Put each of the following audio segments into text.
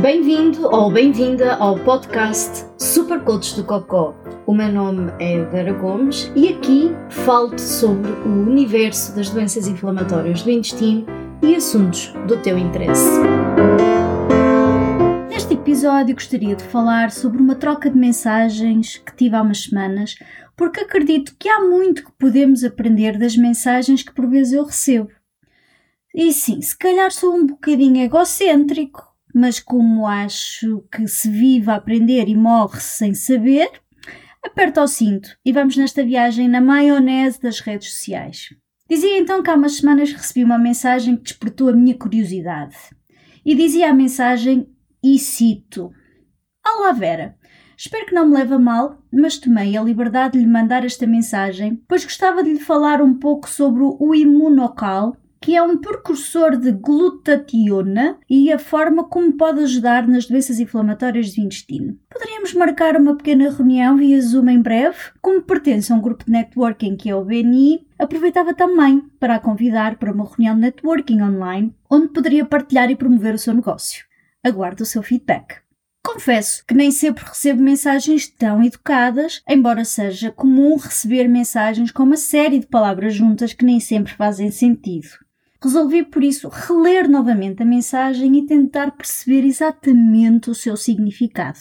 Bem-vindo ou bem-vinda ao podcast Super Coach do Cocó. O meu nome é Vera Gomes e aqui falo-te sobre o universo das doenças inflamatórias do intestino e assuntos do teu interesse. Neste episódio gostaria de falar sobre uma troca de mensagens que tive há umas semanas, porque acredito que há muito que podemos aprender das mensagens que por vezes eu recebo. E sim, se calhar sou um bocadinho egocêntrico, mas como acho que se vive a aprender e morre sem saber, aperta o cinto e vamos nesta viagem na maionese das redes sociais. Dizia então que há umas semanas recebi uma mensagem que despertou a minha curiosidade. E dizia a mensagem, e cito: Olá Vera, espero que não me leve a mal, mas tomei a liberdade de lhe mandar esta mensagem, pois gostava de lhe falar um pouco sobre o imunocal que é um precursor de glutationa e a forma como pode ajudar nas doenças inflamatórias do intestino. Poderíamos marcar uma pequena reunião via Zoom em breve. Como pertence a um grupo de networking que é o BNI, aproveitava também para a convidar para uma reunião de networking online, onde poderia partilhar e promover o seu negócio. Aguardo o seu feedback. Confesso que nem sempre recebo mensagens tão educadas, embora seja comum receber mensagens com uma série de palavras juntas que nem sempre fazem sentido. Resolvi, por isso, reler novamente a mensagem e tentar perceber exatamente o seu significado.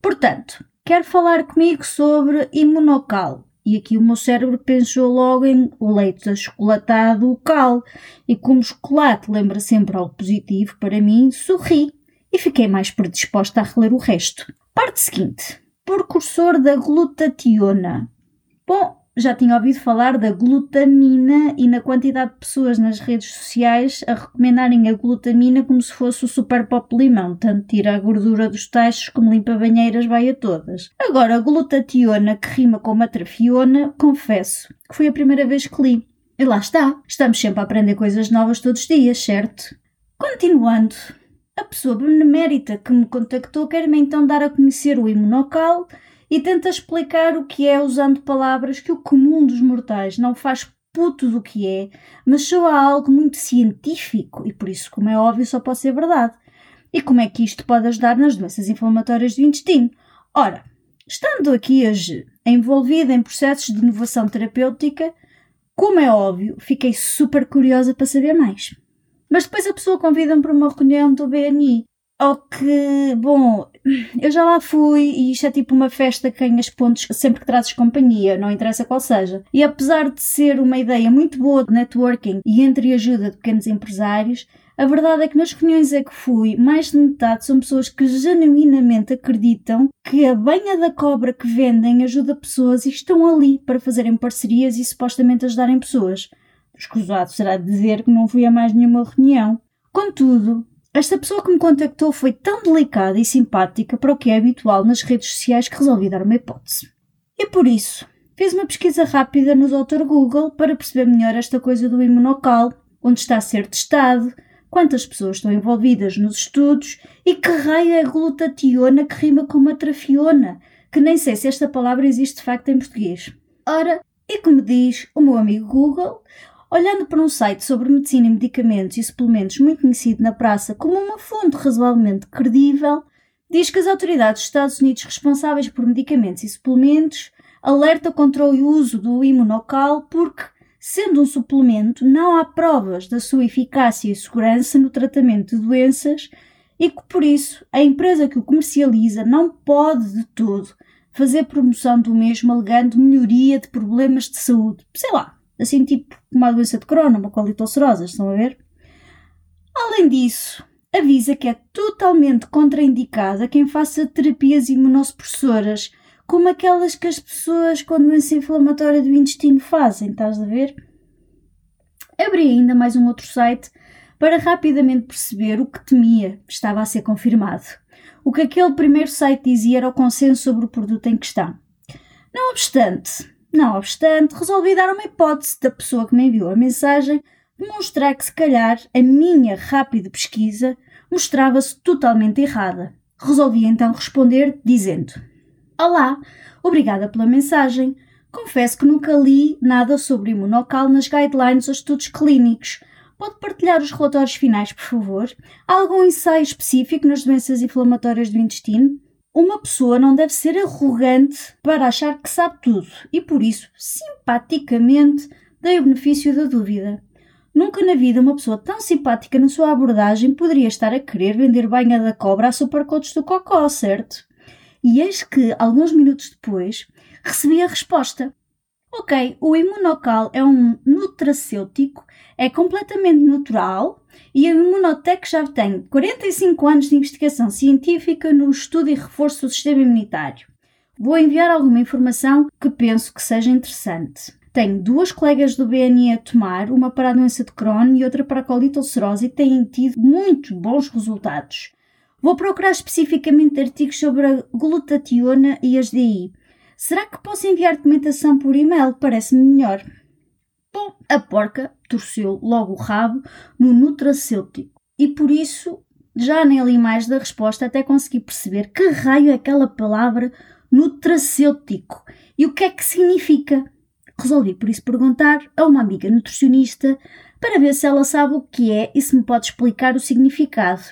Portanto, quer falar comigo sobre imunocal. E aqui o meu cérebro pensou logo em leite achocolatado cal. E como chocolate lembra sempre algo positivo para mim, sorri e fiquei mais predisposta a reler o resto. Parte seguinte. Precursor da glutationa. Bom, já tinha ouvido falar da glutamina e na quantidade de pessoas nas redes sociais a recomendarem a glutamina como se fosse o super pop limão, tanto tira a gordura dos tachos como limpa banheiras, vai a todas. Agora, a glutationa, que rima com matrafiona, confesso que foi a primeira vez que li. E lá está, estamos sempre a aprender coisas novas todos os dias, certo? Continuando, a pessoa benemérita que me contactou quer-me então dar a conhecer o imunocal e tenta explicar o que é usando palavras que o comum dos mortais não faz puto do que é, mas soa algo muito científico e por isso, como é óbvio, só pode ser verdade. E como é que isto pode ajudar nas doenças inflamatórias do intestino? Ora, estando aqui hoje envolvida em processos de inovação terapêutica, como é óbvio, fiquei super curiosa para saber mais. Mas depois a pessoa convida-me para uma reunião do BNI ou que, bom, eu já lá fui e isto é tipo uma festa que ganhas pontos sempre que trazes companhia, não interessa qual seja. E apesar de ser uma ideia muito boa de networking e entre ajuda de pequenos empresários, a verdade é que nas reuniões a que fui, mais de metade são pessoas que genuinamente acreditam que a banha da cobra que vendem ajuda pessoas e estão ali para fazerem parcerias e supostamente ajudarem pessoas. Escusado será dizer que não fui a mais nenhuma reunião. Contudo, esta pessoa que me contactou foi tão delicada e simpática para o que é habitual nas redes sociais que resolvi dar uma hipótese. E por isso, fiz uma pesquisa rápida no Dr. Google para perceber melhor esta coisa do imunocal, onde está a ser testado, quantas pessoas estão envolvidas nos estudos e que raio é glutationa que rima com matrafiona, que nem sei se esta palavra existe de facto em português. Ora, e como diz o meu amigo Google, Olhando para um site sobre medicina e medicamentos e suplementos muito conhecido na praça como uma fonte razoavelmente credível, diz que as autoridades dos Estados Unidos responsáveis por medicamentos e suplementos alertam contra o uso do imunocal porque, sendo um suplemento, não há provas da sua eficácia e segurança no tratamento de doenças e que, por isso, a empresa que o comercializa não pode de todo fazer promoção do mesmo alegando melhoria de problemas de saúde. Sei lá, assim tipo uma doença de Crohn, uma colite ulcerosa, estão a ver? Além disso, avisa que é totalmente contraindicada quem faça terapias imunossupressoras, como aquelas que as pessoas com doença inflamatória do intestino fazem, estás a ver? Abri ainda mais um outro site para rapidamente perceber o que temia estava a ser confirmado. O que aquele primeiro site dizia era o consenso sobre o produto em questão. Não obstante, não obstante, resolvi dar uma hipótese da pessoa que me enviou a mensagem de mostrar que, se calhar, a minha rápida pesquisa mostrava-se totalmente errada. Resolvi então responder dizendo: Olá, obrigada pela mensagem. Confesso que nunca li nada sobre imunocal nas guidelines ou estudos clínicos. Pode partilhar os relatórios finais, por favor? Há algum ensaio específico nas doenças inflamatórias do intestino? Uma pessoa não deve ser arrogante para achar que sabe tudo e, por isso, simpaticamente, dei o benefício da dúvida. Nunca na vida uma pessoa tão simpática na sua abordagem poderia estar a querer vender banha da cobra a supercotes do cocó, certo? E eis que, alguns minutos depois, recebi a resposta. Ok, o imunocal é um nutracêutico, é completamente natural e a Imunotec já tem 45 anos de investigação científica no estudo e reforço do sistema imunitário. Vou enviar alguma informação que penso que seja interessante. Tenho duas colegas do BNI a tomar, uma para a doença de Crohn e outra para a colite ulcerosa e têm tido muito bons resultados. Vou procurar especificamente artigos sobre a glutationa e as DI. Será que posso enviar documentação por e-mail? Parece-me melhor. Bom, a porca torceu logo o rabo no nutracêutico e por isso já nem li mais da resposta até conseguir perceber que raio é aquela palavra nutracêutico e o que é que significa. Resolvi por isso perguntar a uma amiga nutricionista para ver se ela sabe o que é e se me pode explicar o significado.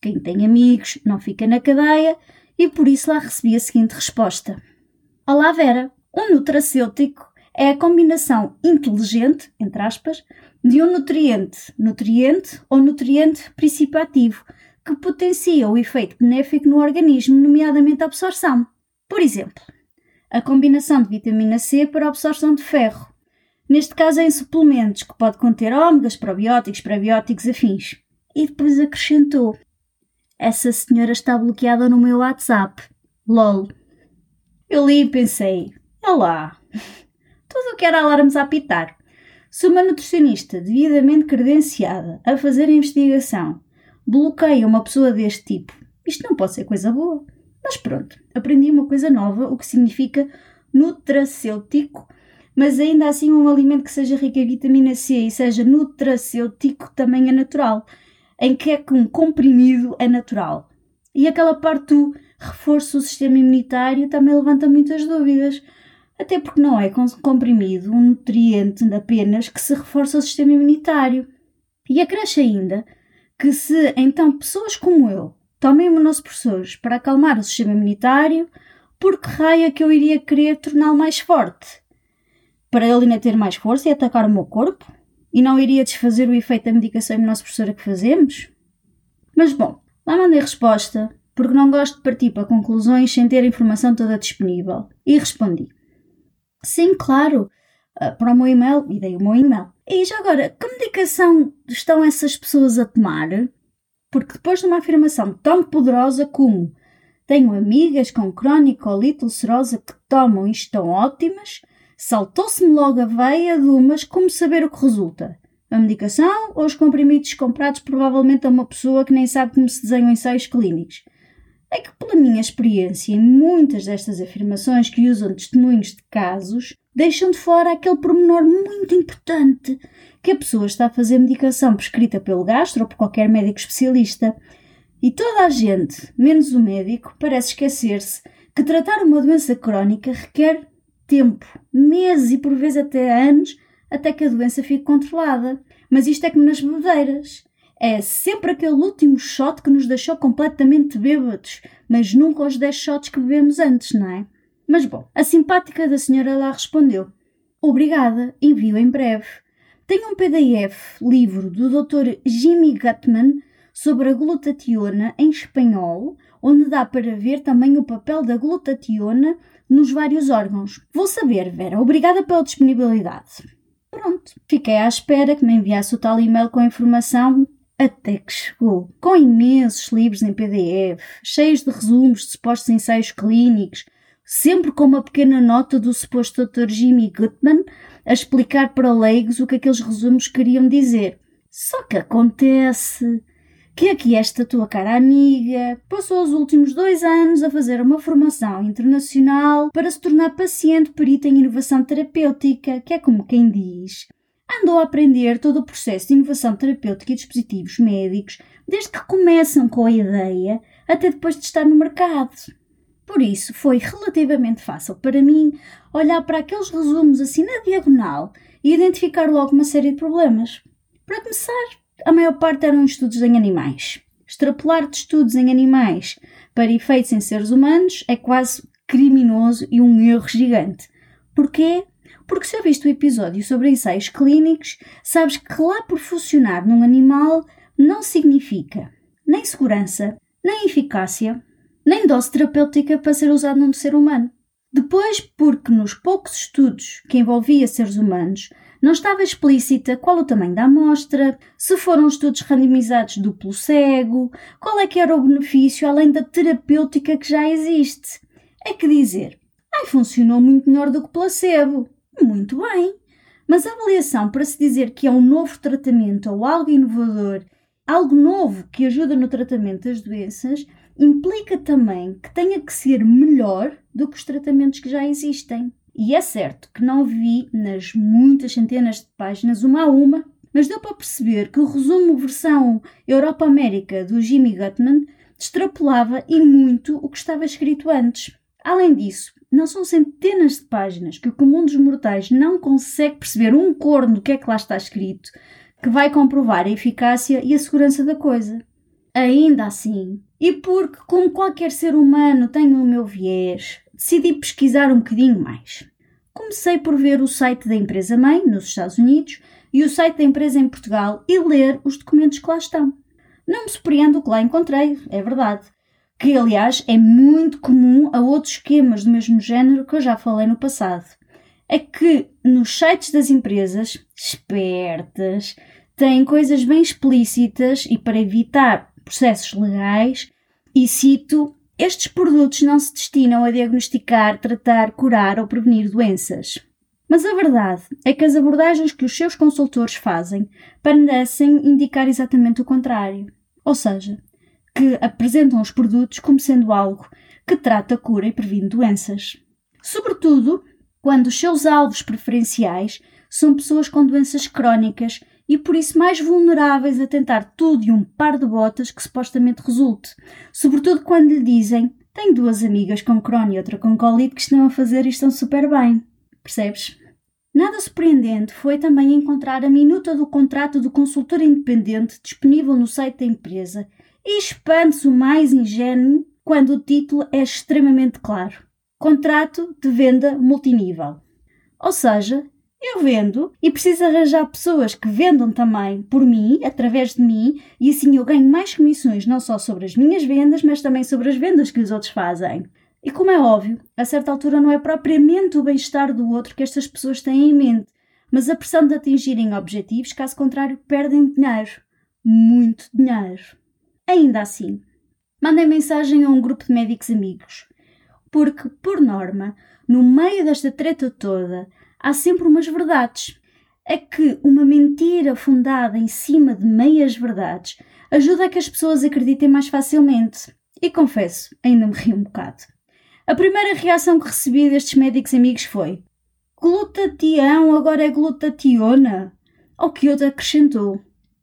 Quem tem amigos não fica na cadeia e por isso lá recebi a seguinte resposta. Olá Vera, um nutracêutico é a combinação inteligente, entre aspas, de um nutriente, nutriente ou nutriente principativo, que potencia o efeito benéfico no organismo, nomeadamente a absorção. Por exemplo, a combinação de vitamina C para a absorção de ferro. Neste caso, em suplementos, que pode conter ômegas, probióticos, prebióticos afins. E depois acrescentou: Essa senhora está bloqueada no meu WhatsApp. LOL. Eu li e pensei: Olá, tudo o que era alarmes a apitar. Se uma nutricionista devidamente credenciada a fazer a investigação bloqueia uma pessoa deste tipo, isto não pode ser coisa boa. Mas pronto, aprendi uma coisa nova, o que significa nutracêutico, mas ainda assim um alimento que seja rico em vitamina C e seja nutracêutico também é natural, em que é que um comprimido é natural. E aquela parte do reforço do sistema imunitário também levanta muitas dúvidas, até porque não é comprimido um nutriente apenas que se reforça o sistema imunitário. E acresce ainda que se então pessoas como eu Tomem imunossupressores para acalmar o sistema imunitário, por que raio é que eu iria querer torná-lo mais forte? Para ele ainda ter mais força e atacar o meu corpo? E não iria desfazer o efeito da medicação imunossupressora que fazemos? Mas bom, lá mandei resposta, porque não gosto de partir para conclusões sem ter a informação toda disponível. E respondi. Sim, claro, ah, para o meu e-mail, e dei o meu e-mail. E já agora, que medicação estão essas pessoas a tomar? porque depois de uma afirmação tão poderosa como tenho amigas com crónica colite ulcerosa que tomam e estão ótimas, saltou-se-me logo a veia de umas como saber o que resulta. A medicação ou os comprimidos comprados provavelmente a uma pessoa que nem sabe como se desenham ensaios clínicos. É que, pela minha experiência muitas destas afirmações que usam testemunhos de casos, deixam de fora aquele pormenor muito importante que a pessoa está a fazer medicação prescrita pelo gastro ou por qualquer médico especialista. E toda a gente, menos o médico, parece esquecer-se que tratar uma doença crónica requer tempo, meses e por vezes até anos, até que a doença fique controlada. Mas isto é como nas bebedeiras. É sempre aquele último shot que nos deixou completamente bêbados, mas nunca os 10 shots que bebemos antes, não é? Mas bom, a simpática da senhora lá respondeu: Obrigada, envio em breve. Tenho um PDF, livro do Dr. Jimmy Gutman sobre a glutationa em espanhol, onde dá para ver também o papel da glutationa nos vários órgãos. Vou saber, Vera. Obrigada pela disponibilidade. Pronto, fiquei à espera que me enviasse o tal e-mail com a informação até que chegou, com imensos livros em PDF, cheios de resumos de supostos ensaios clínicos, sempre com uma pequena nota do suposto Dr. Jimmy Gutman a explicar para leigos o que aqueles resumos queriam dizer. Só que acontece que aqui esta tua cara amiga passou os últimos dois anos a fazer uma formação internacional para se tornar paciente perita em inovação terapêutica, que é como quem diz. Andou a aprender todo o processo de inovação terapêutica e dispositivos médicos, desde que começam com a ideia até depois de estar no mercado. Por isso, foi relativamente fácil para mim olhar para aqueles resumos assim na diagonal e identificar logo uma série de problemas. Para começar, a maior parte eram estudos em animais. Extrapolar de estudos em animais para efeitos em seres humanos é quase criminoso e um erro gigante. Porquê? Porque se ouviste o episódio sobre ensaios clínicos, sabes que lá por funcionar num animal não significa nem segurança, nem eficácia, nem dose terapêutica para ser usado num ser humano. Depois, porque nos poucos estudos que envolvia seres humanos não estava explícita qual o tamanho da amostra, se foram estudos randomizados duplo cego, qual é que era o benefício além da terapêutica que já existe. É que dizer, ai, funcionou muito melhor do que placebo. Muito bem. Mas a avaliação para se dizer que é um novo tratamento ou algo inovador, algo novo que ajuda no tratamento das doenças, implica também que tenha que ser melhor do que os tratamentos que já existem. E é certo que não vi nas muitas centenas de páginas uma a uma, mas deu para perceber que o resumo versão Europa-América do Jimmy Gutman extrapolava e muito o que estava escrito antes. Além disso, não são centenas de páginas que o comum dos mortais não consegue perceber um corno do que é que lá está escrito, que vai comprovar a eficácia e a segurança da coisa. Ainda assim, e porque, como qualquer ser humano, tenho o meu viés, decidi pesquisar um bocadinho mais. Comecei por ver o site da empresa mãe, nos Estados Unidos, e o site da empresa em Portugal e ler os documentos que lá estão. Não me surpreendo o que lá encontrei, é verdade. Que, aliás, é muito comum a outros esquemas do mesmo género que eu já falei no passado. É que nos sites das empresas, espertas, têm coisas bem explícitas e para evitar processos legais e cito: estes produtos não se destinam a diagnosticar, tratar, curar ou prevenir doenças. Mas a verdade é que as abordagens que os seus consultores fazem parecem indicar exatamente o contrário. Ou seja, que apresentam os produtos como sendo algo que trata, cura e previne doenças. Sobretudo quando os seus alvos preferenciais são pessoas com doenças crónicas e por isso mais vulneráveis a tentar tudo e um par de botas que supostamente resulte, sobretudo quando lhe dizem tenho duas amigas com Crohn e outra com colite que estão a fazer e estão super bem. Percebes? Nada surpreendente foi também encontrar a minuta do contrato do consultor independente disponível no site da empresa e expande-se o mais ingênuo quando o título é extremamente claro. Contrato de venda multinível. Ou seja, eu vendo e preciso arranjar pessoas que vendam também por mim, através de mim, e assim eu ganho mais comissões não só sobre as minhas vendas, mas também sobre as vendas que os outros fazem. E como é óbvio, a certa altura não é propriamente o bem-estar do outro que estas pessoas têm em mente, mas a pressão de atingirem objetivos, caso contrário, perdem dinheiro. Muito dinheiro. Ainda assim, mandem mensagem a um grupo de médicos amigos, porque, por norma, no meio desta treta toda, há sempre umas verdades. É que uma mentira fundada em cima de meias verdades ajuda a que as pessoas acreditem mais facilmente. E confesso, ainda me ri um bocado. A primeira reação que recebi destes médicos amigos foi: Glutatião agora é glutationa? Ao que outro acrescentou: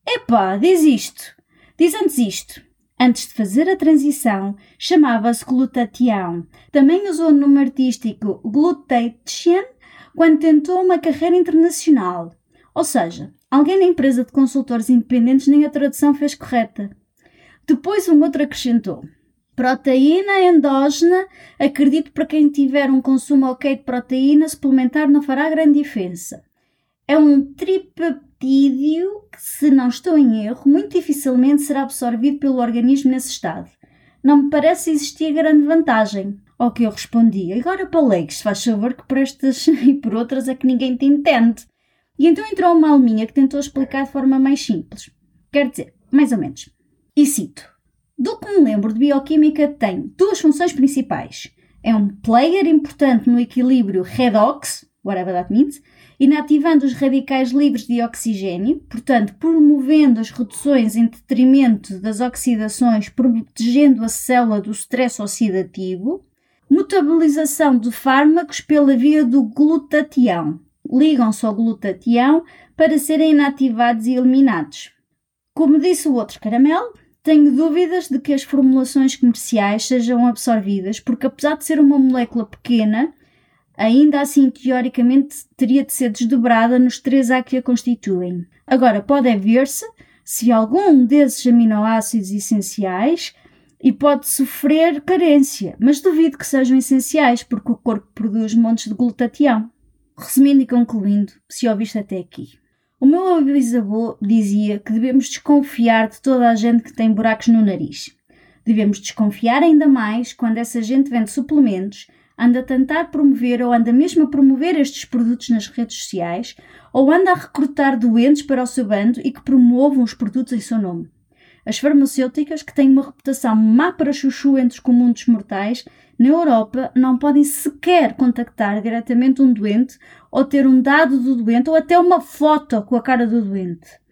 Epá, diz isto. Diz antes isto. Antes de fazer a transição, chamava-se glutatião. Também usou o nome artístico glutathion quando tentou uma carreira internacional. Ou seja, alguém na empresa de consultores independentes nem a tradução fez correta. Depois um outro acrescentou: Proteína endógena, acredito para quem tiver um consumo ok de proteína, suplementar não fará grande diferença. É um que, se não estou em erro, muito dificilmente será absorvido pelo organismo nesse estado. Não me parece existir grande vantagem. Ao que eu respondi, agora para leigos, faz favor que por estas e por outras é que ninguém te entende. E então entrou uma alminha que tentou explicar de forma mais simples. Quer dizer, mais ou menos. E cito: Do que me lembro de bioquímica, tem duas funções principais. É um player importante no equilíbrio redox, whatever that means, inativando os radicais livres de oxigênio, portanto, promovendo as reduções em detrimento das oxidações, protegendo a célula do stress oxidativo, Metabolização de fármacos pela via do glutatião. Ligam-se ao glutatião para serem inativados e eliminados. Como disse o outro caramelo, tenho dúvidas de que as formulações comerciais sejam absorvidas, porque apesar de ser uma molécula pequena, Ainda assim, teoricamente, teria de ser desdobrada nos três A que a constituem. Agora, pode é ver-se se algum desses aminoácidos essenciais e pode sofrer carência, mas duvido que sejam essenciais porque o corpo produz montes de glutatião. Resumindo e concluindo, se ouviste até aqui. O meu bisavô dizia que devemos desconfiar de toda a gente que tem buracos no nariz. Devemos desconfiar ainda mais quando essa gente vende suplementos, anda a tentar promover ou anda mesmo a promover estes produtos nas redes sociais, ou anda a recrutar doentes para o seu bando e que promovam os produtos em seu nome. As farmacêuticas, que têm uma reputação má para chuchu entre os comuns mortais, na Europa não podem sequer contactar diretamente um doente ou ter um dado do doente ou até uma foto com a cara do doente.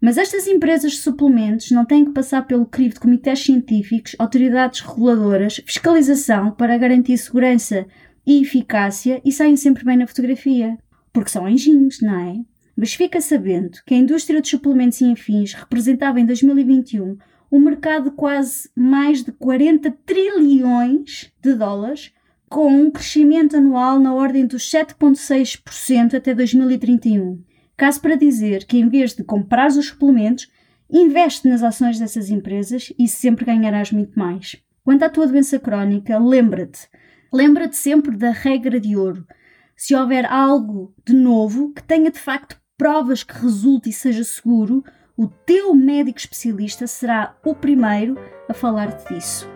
Mas estas empresas de suplementos não têm que passar pelo crivo de comitês científicos, autoridades reguladoras, fiscalização para garantir segurança e eficácia e saem sempre bem na fotografia. Porque são anjinhos, não é? Mas fica sabendo que a indústria de suplementos e afins representava em 2021 um mercado de quase mais de 40 trilhões de dólares, com um crescimento anual na ordem dos 7,6% até 2031. Caso para dizer que, em vez de comprar os suplementos, investe nas ações dessas empresas e sempre ganharás muito mais. Quanto à tua doença crónica, lembra-te. Lembra-te sempre da regra de ouro. Se houver algo de novo que tenha de facto provas que resulte e seja seguro, o teu médico especialista será o primeiro a falar-te disso.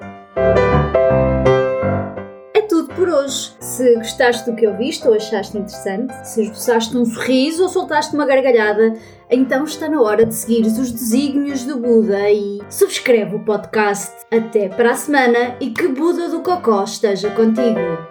Hoje. Se gostaste do que ouviste ou achaste interessante, se esboçaste um sorriso ou soltaste uma gargalhada, então está na hora de seguir os desígnios do Buda e subscreve o podcast. Até para a semana e que Buda do Cocó esteja contigo.